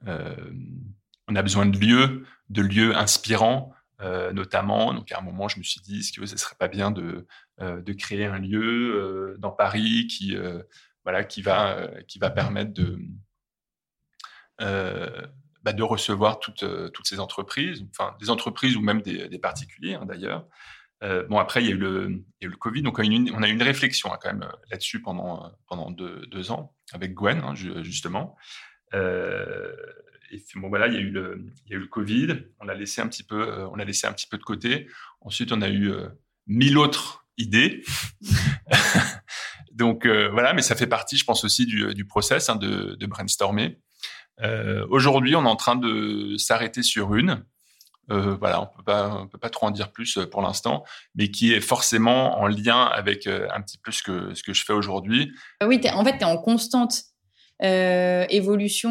on a besoin de lieux, de lieux inspirants euh, notamment. Donc à un moment, je me suis dit, est-ce que ce serait pas bien de, euh, de créer un lieu euh, dans Paris qui, voilà, qui va, qui va permettre de, bah, de recevoir toutes, toutes ces entreprises, enfin des entreprises ou même des, particuliers hein, d'ailleurs. bon après il y a eu le, Covid, donc on a eu une, réflexion hein, quand même là-dessus pendant pendant deux, ans avec Gwen hein, justement. Euh, et bon voilà, il y a eu le, Covid. On l'a laissé un petit peu, euh, laissé un petit peu de côté. Ensuite, on a eu euh, mille autres idées. Donc euh, voilà, mais ça fait partie, je pense aussi du, du process de, de, brainstormer. Euh, Aujourd'hui, on est en train de s'arrêter sur une. Euh, voilà, on peut pas, on peut pas trop en dire plus pour l'instant, mais qui est forcément en lien avec un petit peu ce que ce que je fais aujourd'hui. Oui, en fait, tu es en constante euh, évolution,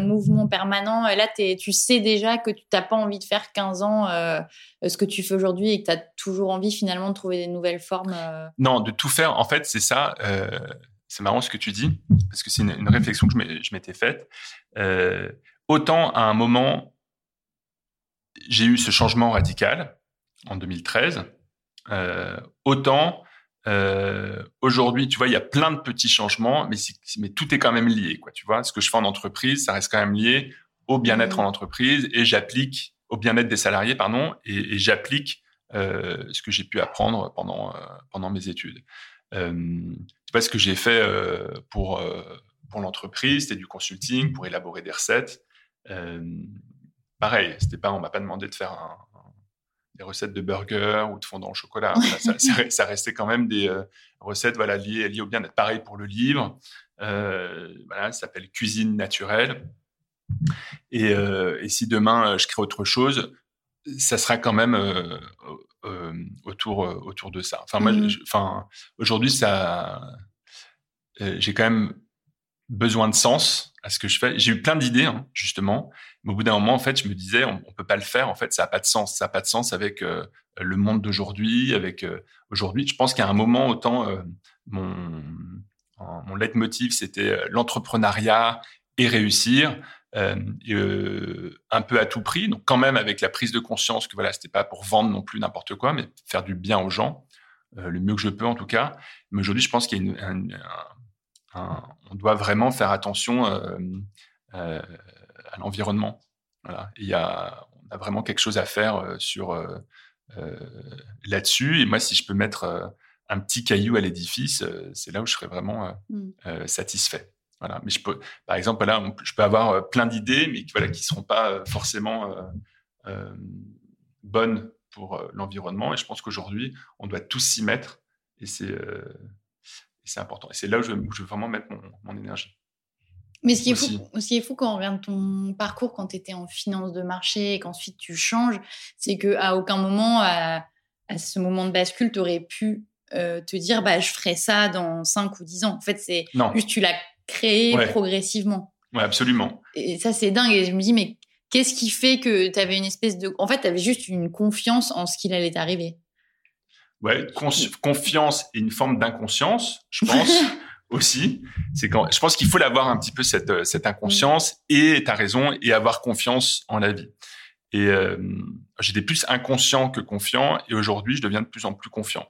mouvement permanent. Et là, tu sais déjà que tu n'as pas envie de faire 15 ans euh, ce que tu fais aujourd'hui et que tu as toujours envie finalement de trouver des nouvelles formes. Euh. Non, de tout faire, en fait, c'est ça. C'est marrant ce que tu dis, parce que c'est une, réflexion que je m'étais faite. autant à un moment, j'ai eu ce changement radical en 2013, autant euh, Aujourd'hui, tu vois, il y a plein de petits changements, mais, mais tout est quand même lié. Quoi, tu vois, ce que je fais en entreprise, ça reste quand même lié au bien-être en entreprise et j'applique au bien-être des salariés, pardon, et, j'applique euh, ce que j'ai pu apprendre pendant pendant mes études. Euh, pas ce que j'ai fait pour pour l'entreprise, c'était du consulting pour élaborer des recettes. pareil, c'était pas, on m'a pas demandé de faire un, des recettes de burgers ou de fondant au chocolat. ça, restait quand même des recettes voilà, liées, liées au bien-être. Pareil pour le livre. Euh, voilà, ça s'appelle Cuisine naturelle. Et, euh, et, si demain euh, je crée autre chose, ça sera quand même euh, euh, autour autour de ça. Enfin moi, mmh enfin aujourd'hui ça, j'ai quand même besoin de sens à ce que je fais. J'ai eu plein d'idées hein, justement, mais au bout d'un moment en fait, je me disais on, on peut pas le faire. En fait, ça a pas de sens. Ça a pas de sens avec le monde d'aujourd'hui. Avec aujourd'hui, je pense qu'à un moment autant mon mon leitmotiv, c'était euh, l'entrepreneuriat et réussir. Euh, euh, un peu à tout prix, donc quand même avec la prise de conscience que voilà, c'était pas pour vendre non plus n'importe quoi, mais faire du bien aux gens, le mieux que je peux en tout cas. Mais aujourd'hui, je pense qu'il y a une, on doit vraiment faire attention à l'environnement. Voilà. il y a, on a vraiment quelque chose à faire sur là-dessus. Et moi, si je peux mettre un petit caillou à l'édifice, euh, c'est là où je serais vraiment euh, mm. euh, satisfait. Voilà. Mais je peux, par exemple, là, je peux avoir plein d'idées, mais voilà, qui ne seront pas forcément bonnes pour l'environnement. Et je pense qu'aujourd'hui, on doit tous s'y mettre. Et c'est c'est important. Et c'est là où je, veux vraiment mettre mon, énergie. Mais ce qui, est fou, ce qui est fou quand on regarde ton parcours quand tu étais en finance de marché et qu'ensuite tu changes, c'est qu'à aucun moment, à, à, ce moment de bascule, tu aurais pu euh, te dire bah je ferai ça dans 5 ou 10 ans. En fait, c'est juste tu l'as créé progressivement. Ouais, absolument. Et ça c'est dingue et je me dis mais qu'est-ce qui fait que tu avais une espèce de en fait, tu avais juste une confiance en ce qu'il allait t'arriver? Ouais, confiance et une forme d'inconscience, je pense. aussi, c'est quand je pense qu'il faut l'avoir un petit peu cette euh, cette inconscience et tu as raison et avoir confiance en la vie. Et euh, j'étais plus inconscient que confiant et aujourd'hui, je deviens de plus en plus confiant.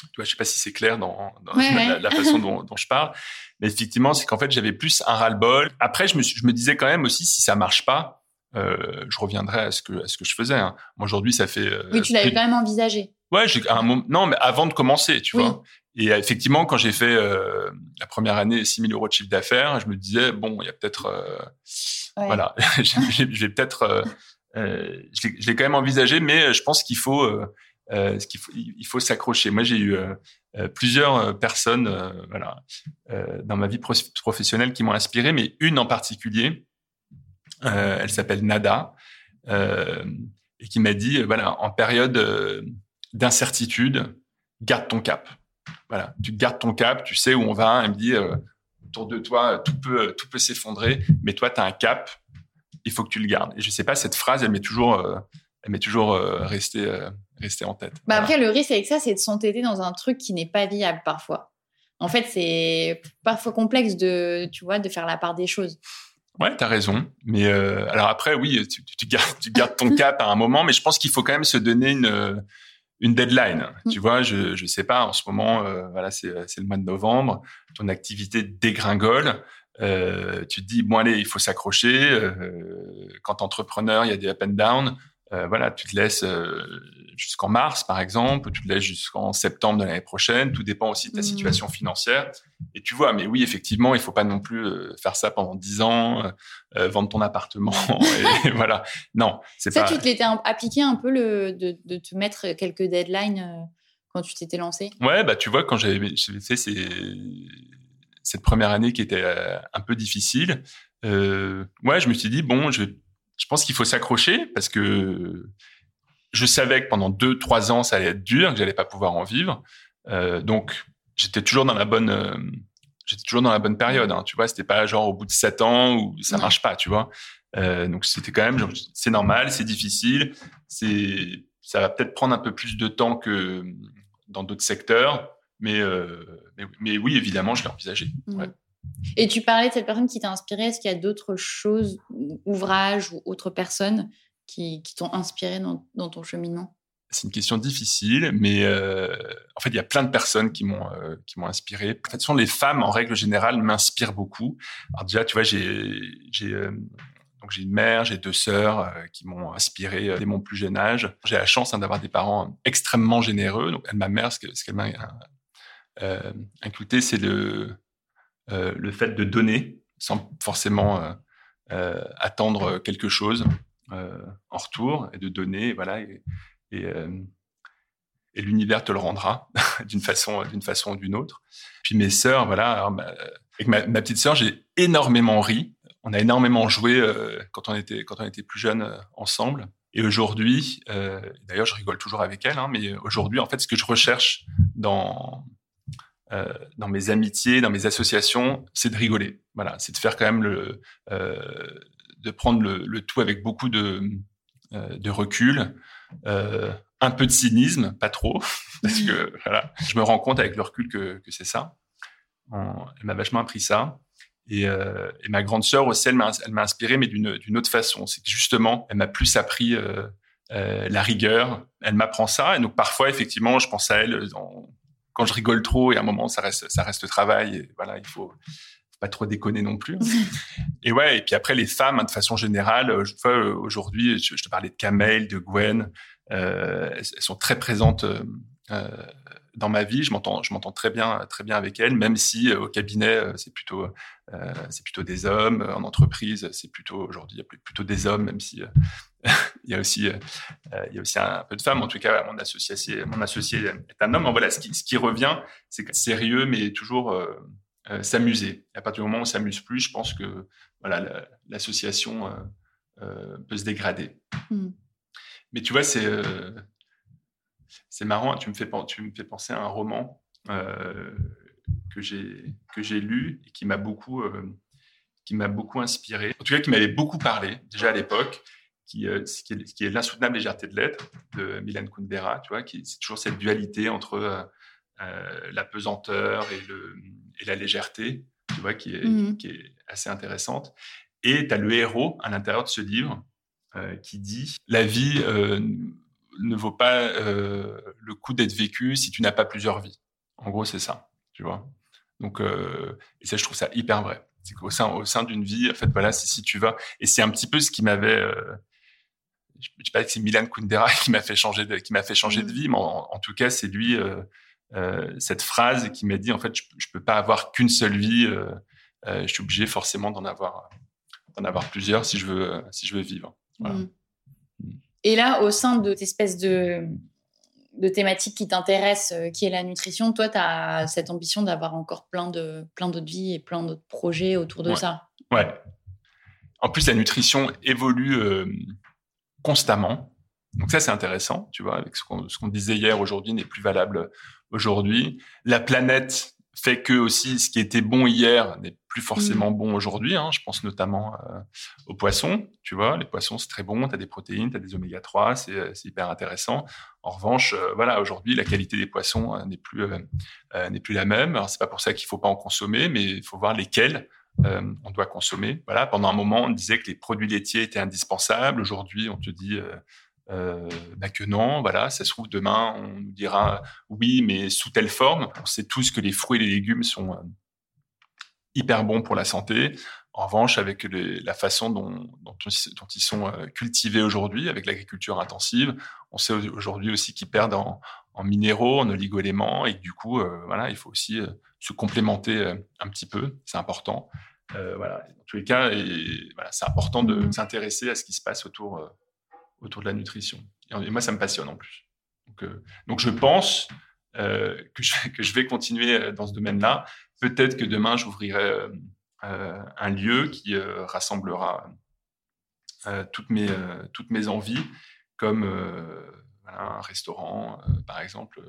Tu vois, je sais pas si c'est clair dans, la, façon dont, je parle, mais effectivement, c'est qu'en fait, j'avais plus un ras-le-bol. Après, je me, je me disais quand même aussi, si ça marche pas, euh, je reviendrai à ce que à ce que je faisais. Hein. Moi, aujourd'hui, ça fait. Euh, oui, tu l'avais quand même envisagé. Ouais, j'ai un moment. Non, mais avant de commencer, tu vois. Et effectivement, quand j'ai fait euh, la première année 6 000 euros de chiffre d'affaires, je me disais bon, il y a peut-être, euh, voilà, je vais peut-être, euh, je l'ai quand même envisagé, mais je pense qu'il faut euh, il faut s'accrocher. Moi, j'ai eu euh, euh, plusieurs personnes, voilà, dans ma vie professionnelle qui m'ont inspiré, mais une en particulier, elle s'appelle Nada, et qui m'a dit, voilà, en période d'incertitude, garde ton cap. Voilà, tu gardes ton cap, tu sais où on va. Elle me dit, autour de toi, tout peut, tout peut s'effondrer, mais toi, tu as un cap, il faut que tu le gardes. Et je sais pas, cette phrase, elle m'est toujours, m'est toujours restée rester en tête. Bah après, le risque avec ça, c'est de s'entêter dans un truc qui n'est pas viable parfois. En fait, c'est parfois complexe de, tu vois, de faire la part des choses. Ouais, t'as raison. Mais euh, alors après, oui, tu, tu, gardes, tu gardes ton cap à un moment, mais je pense qu'il faut quand même se donner une une deadline. Mm. Tu vois, je je sais pas. En ce moment, euh, voilà, c'est c'est le mois de novembre. Ton activité dégringole. Euh, tu te dis bon allez, il faut s'accrocher. Euh, quand entrepreneur, il y a des up and down. Euh, voilà, tu te laisses euh, jusqu'en mars, par exemple, ou tu te laisses jusqu'en septembre de l'année prochaine. Tout dépend aussi de ta mmh. situation financière. Et tu vois, mais oui, effectivement, il faut pas non plus euh, faire ça pendant dix ans, vendre ton appartement. et, voilà. Non, c'est pas. Ça, tu te l'étais appliqué un peu le, de, de, te mettre quelques deadlines quand tu t'étais lancé? Ouais, bah tu vois, quand j'avais fait cette première année qui était un peu difficile, ouais, je me suis dit bon, je vais je pense qu'il faut s'accrocher parce que je savais que pendant deux, trois ans, ça allait être dur, que j'allais pas pouvoir en vivre. Euh, donc, j'étais toujours dans la bonne, euh, j'étais toujours dans la bonne période. Hein, tu vois, c'était pas genre au bout de sept ans où ça marche pas, tu vois. Euh, donc, c'était quand même, c'est normal, c'est difficile, c'est, ça va peut-être prendre un peu plus de temps que dans d'autres secteurs, mais, euh, mais, mais, oui, évidemment, je l'ai envisagé. Mmh. Ouais. Et tu parlais de cette personne qui t'a inspiré. Est-ce qu'il y a d'autres choses, ouvrages ou autres personnes qui, t'ont inspiré dans, ton cheminement? C'est une question difficile, mais euh, en fait, il y a plein de personnes qui m'ont euh, qui m'ont inspiré. En fait, les femmes, en règle générale, m'inspirent beaucoup. Alors déjà, tu vois, j'ai j'ai euh, Donc j'ai une mère, j'ai deux sœurs qui m'ont inspiré dès mon plus jeune âge. J'ai la chance hein, d'avoir des parents extrêmement généreux. Donc ma mère, ce qu'elle m'a inculqué, c'est le le fait de donner sans forcément attendre quelque chose en retour et de donner, voilà. Et, l'univers te le rendra d'une façon d'une façon ou d'une autre. Puis mes sœurs, voilà, bah, avec ma, petite sœur, j'ai énormément ri. On a énormément joué euh, quand on était quand on était plus jeunes euh, ensemble. Et aujourd'hui, euh, d'ailleurs, je rigole toujours avec elle, hein, mais aujourd'hui, en fait, ce que je recherche dans euh, dans mes amitiés, dans mes associations, c'est de rigoler. Voilà, c'est de faire quand même le, de prendre le, le, tout avec beaucoup de de recul, euh, un peu de cynisme, pas trop, parce que voilà, je me rends compte avec le recul que, que c'est ça. elle m'a vachement appris ça. Et, euh, et ma grande sœur aussi, elle m'a, inspiré, mais d'une, autre façon. C'est que justement, elle m'a plus appris euh, euh, la rigueur. Elle m'apprend ça. Et donc parfois, effectivement, je pense à elle quand je rigole trop. Et à un moment, ça reste, ça reste travail. Et voilà, il faut, pas trop déconner non plus. et ouais, et puis après les femmes, hein, de façon générale, je vois aujourd'hui, je, je, te parlais de Kamel, de Gwen, euh, elles, sont très présentes euh, euh, dans ma vie. Je m'entends, je m'entends très bien, très bien avec elles, même si au cabinet c'est plutôt, c'est plutôt des hommes. En entreprise, c'est plutôt aujourd'hui il y a plutôt des hommes, même si il y a aussi, il y a aussi un peu de femmes. En tout cas, mon associé, mon associé est un homme. Donc voilà, ce qui, ce qui revient, c'est sérieux, mais toujours s'amuser. À partir du moment où on s'amuse plus, je pense que voilà, l'association peut se dégrader. Mmh. Mais tu vois, c'est euh, c'est marrant. Tu me fais tu me fais penser à un roman euh, que j'ai lu et qui m'a beaucoup euh, qui beaucoup inspiré. En tout cas, qui m'avait beaucoup parlé déjà à l'époque. Qui, qui, est, qui est l'insoutenable légèreté de l'être de Milan Kundera, tu vois, qui c'est toujours cette dualité entre la pesanteur et, le, et la légèreté, tu vois, qui est, mmh. qui est assez intéressante. Et tu as le héros à l'intérieur de ce livre euh, qui dit la vie euh, ne vaut pas euh, le coup d'être vécu si tu n'as pas plusieurs vies. En gros, c'est ça, tu vois. Donc, et ça, je trouve ça hyper vrai. C'est qu'au sein, au sein d'une vie, en fait, voilà, si, si tu vas, et c'est un petit peu ce qui m'avait, je ne sais pas si c'est Milan Kundera qui m'a fait changer de, qui m'a fait changer de mmh. vie, mais en, tout cas, c'est lui cette phrase qui m'a dit en fait, je, je peux pas avoir qu'une seule vie. je suis obligé forcément d'en avoir, d'en avoir plusieurs si je veux, si je veux vivre. Mm. Et là, au sein de cette espèce de, de thématique qui t'intéresse, euh, qui est la nutrition, toi, tu as cette ambition d'avoir encore plein de plein d'autres vies et plein d'autres projets autour de ça? Ouais. En plus, la nutrition évolue euh, constamment. Donc ça, c'est intéressant, tu vois, avec ce qu'on disait hier, aujourd'hui n'est plus valable aujourd'hui. La planète fait que aussi ce qui était bon hier n'est plus forcément mm. bon aujourd'hui. Hein. Je pense notamment euh, aux poissons. Tu vois, les poissons c'est très bon. Tu as des protéines, tu as des oméga 3, euh, c'est hyper intéressant. En revanche, euh, voilà, aujourd'hui la qualité des poissons n'est plus n'est plus la même. Alors c'est pas pour ça qu'il faut pas en consommer, mais il faut voir lesquels on doit consommer. Voilà, pendant un moment on disait que les produits laitiers étaient indispensables. Aujourd'hui on te dit euh, bah que non, voilà, ça se trouve demain, on nous dira oui, mais sous telle forme. On sait tous que les fruits et les légumes sont euh, hyper bons pour la santé. En revanche, avec la façon dont, dont, dont, ils sont euh, cultivés aujourd'hui, avec l'agriculture intensive, on sait aujourd'hui aussi qu'ils perdent en, en, minéraux, en oligoéléments, et du coup, euh, voilà, il faut aussi se complémenter un petit peu. C'est important. voilà. Dans tous les cas, voilà, c'est important de mmh. s'intéresser à ce qui se passe autour autour de la nutrition. Et, moi, ça me passionne en plus. Donc, euh, donc je pense euh, que, je, que, je, vais continuer euh, dans ce domaine-là. Peut-être que demain, j'ouvrirai euh, un lieu qui rassemblera toutes, mes, toutes mes envies, comme un restaurant, par exemple.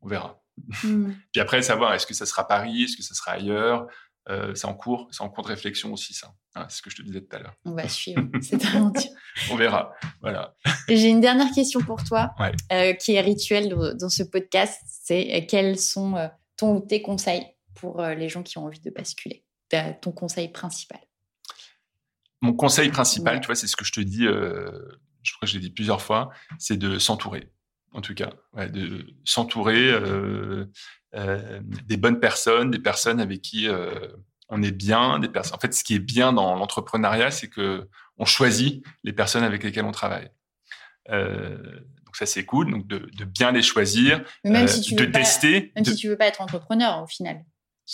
on verra. Mmh. Puis après, savoir est-ce que ça sera Paris, est-ce que ça sera ailleurs, euh, c'est en cours, c'est en cours de réflexion aussi, ça. Hein, c'est ce que je te disais tout à l'heure. On va suivre cette aventure. On verra. Voilà. J'ai une dernière question pour toi, euh, qui est rituelle dans ce podcast. C'est euh, quels sont ton ou tes conseils pour les gens qui ont envie de basculer? Ton conseil principal Mon conseil principal, tu vois, c'est ce que je te dis, je crois que je l'ai dit plusieurs fois, c'est de s'entourer en tout cas, de s'entourer euh, euh, des bonnes personnes, des personnes avec qui euh, on est bien des personnes. En fait, ce qui est bien dans l'entrepreneuriat, c'est que on choisit les personnes avec lesquelles on travaille. Donc ça, c'est cool. Donc de, bien les choisir, même si tu de veux pas, tester. Même si tu veux pas être entrepreneur au final.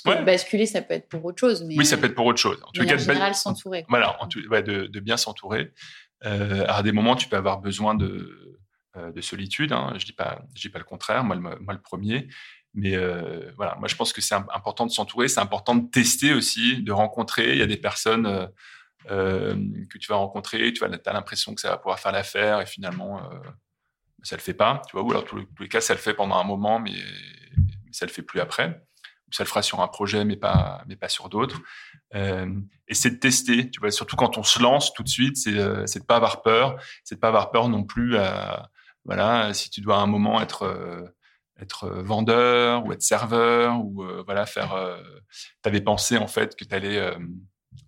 Parce que basculer, ça peut être pour autre chose. Mais oui, ça peut être pour autre chose. En tout cas, général, s'entourer. Voilà, en tout, de, de, bien s'entourer. À des moments, tu peux avoir besoin de, de solitude. Hein. Je dis dis pas le contraire. Moi, le, premier. Mais euh, voilà, moi, je pense que c'est important de s'entourer. C'est important de tester aussi, de rencontrer. Il y a des personnes euh, euh que tu vas rencontrer. Tu as l'impression que ça va pouvoir faire l'affaire et finalement, euh, ça le fait pas. Tu vois, ou alors, tous les, tous les cas, ça le fait pendant un moment, mais, mais ça le fait plus après ça le fera sur un projet, mais pas, mais pas sur d'autres. Euh, et c'est de tester, tu vois, surtout quand on se lance tout de suite, c'est euh, de pas avoir peur, c'est de pas avoir peur non plus à, voilà, si tu dois à un moment être euh, être vendeur ou être serveur ou euh, voilà faire. Euh, tu avais pensé en fait que tu allais,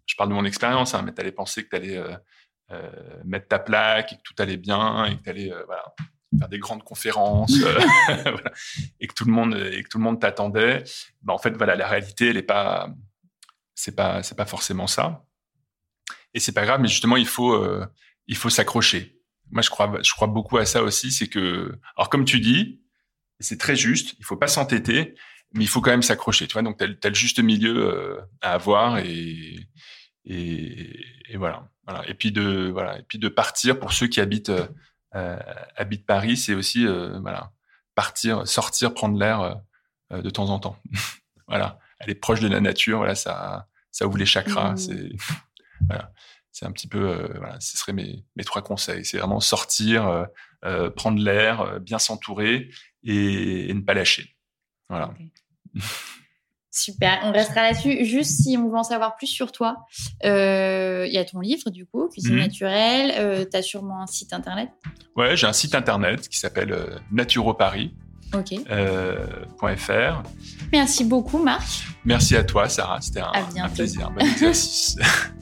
je parle de mon expérience, hein, mais tu allais penser que tu allais mettre ta plaque et que tout allait bien et que tu allais voilà faire des grandes conférences euh, voilà, et que tout le monde et que tout le monde t'attendait ben en fait voilà la réalité elle est pas c'est pas c'est pas forcément ça et c'est pas grave mais justement il faut euh, il faut s'accrocher moi je crois je crois beaucoup à ça aussi c'est que alors comme tu dis c'est très juste il faut pas s'entêter mais il faut quand même s'accrocher tu vois donc tu as, le juste milieu euh, à avoir et et, et voilà, voilà et puis de voilà et puis de partir pour ceux qui habitent euh, habite Paris, c'est aussi euh, voilà partir, sortir, prendre l'air euh, de temps en temps. voilà, elle est proche de la nature. Voilà, ça, ça ouvre les chakras. Mmh. C'est voilà, c'est un petit peu, voilà, ce seraient mes, mes trois conseils. C'est vraiment sortir, prendre l'air, bien s'entourer et, ne pas lâcher. Voilà. Super, on restera là-dessus. Juste si on veut en savoir plus sur toi, euh, il y a ton livre du coup, Cuisine mmh. naturelle. Euh, tu as sûrement un site internet? Ouais, j'ai un site internet qui s'appelle euh, naturoparis. Euh, Merci beaucoup, Marc. Merci à toi, Sarah. C'était un, un, plaisir. Bon exercice.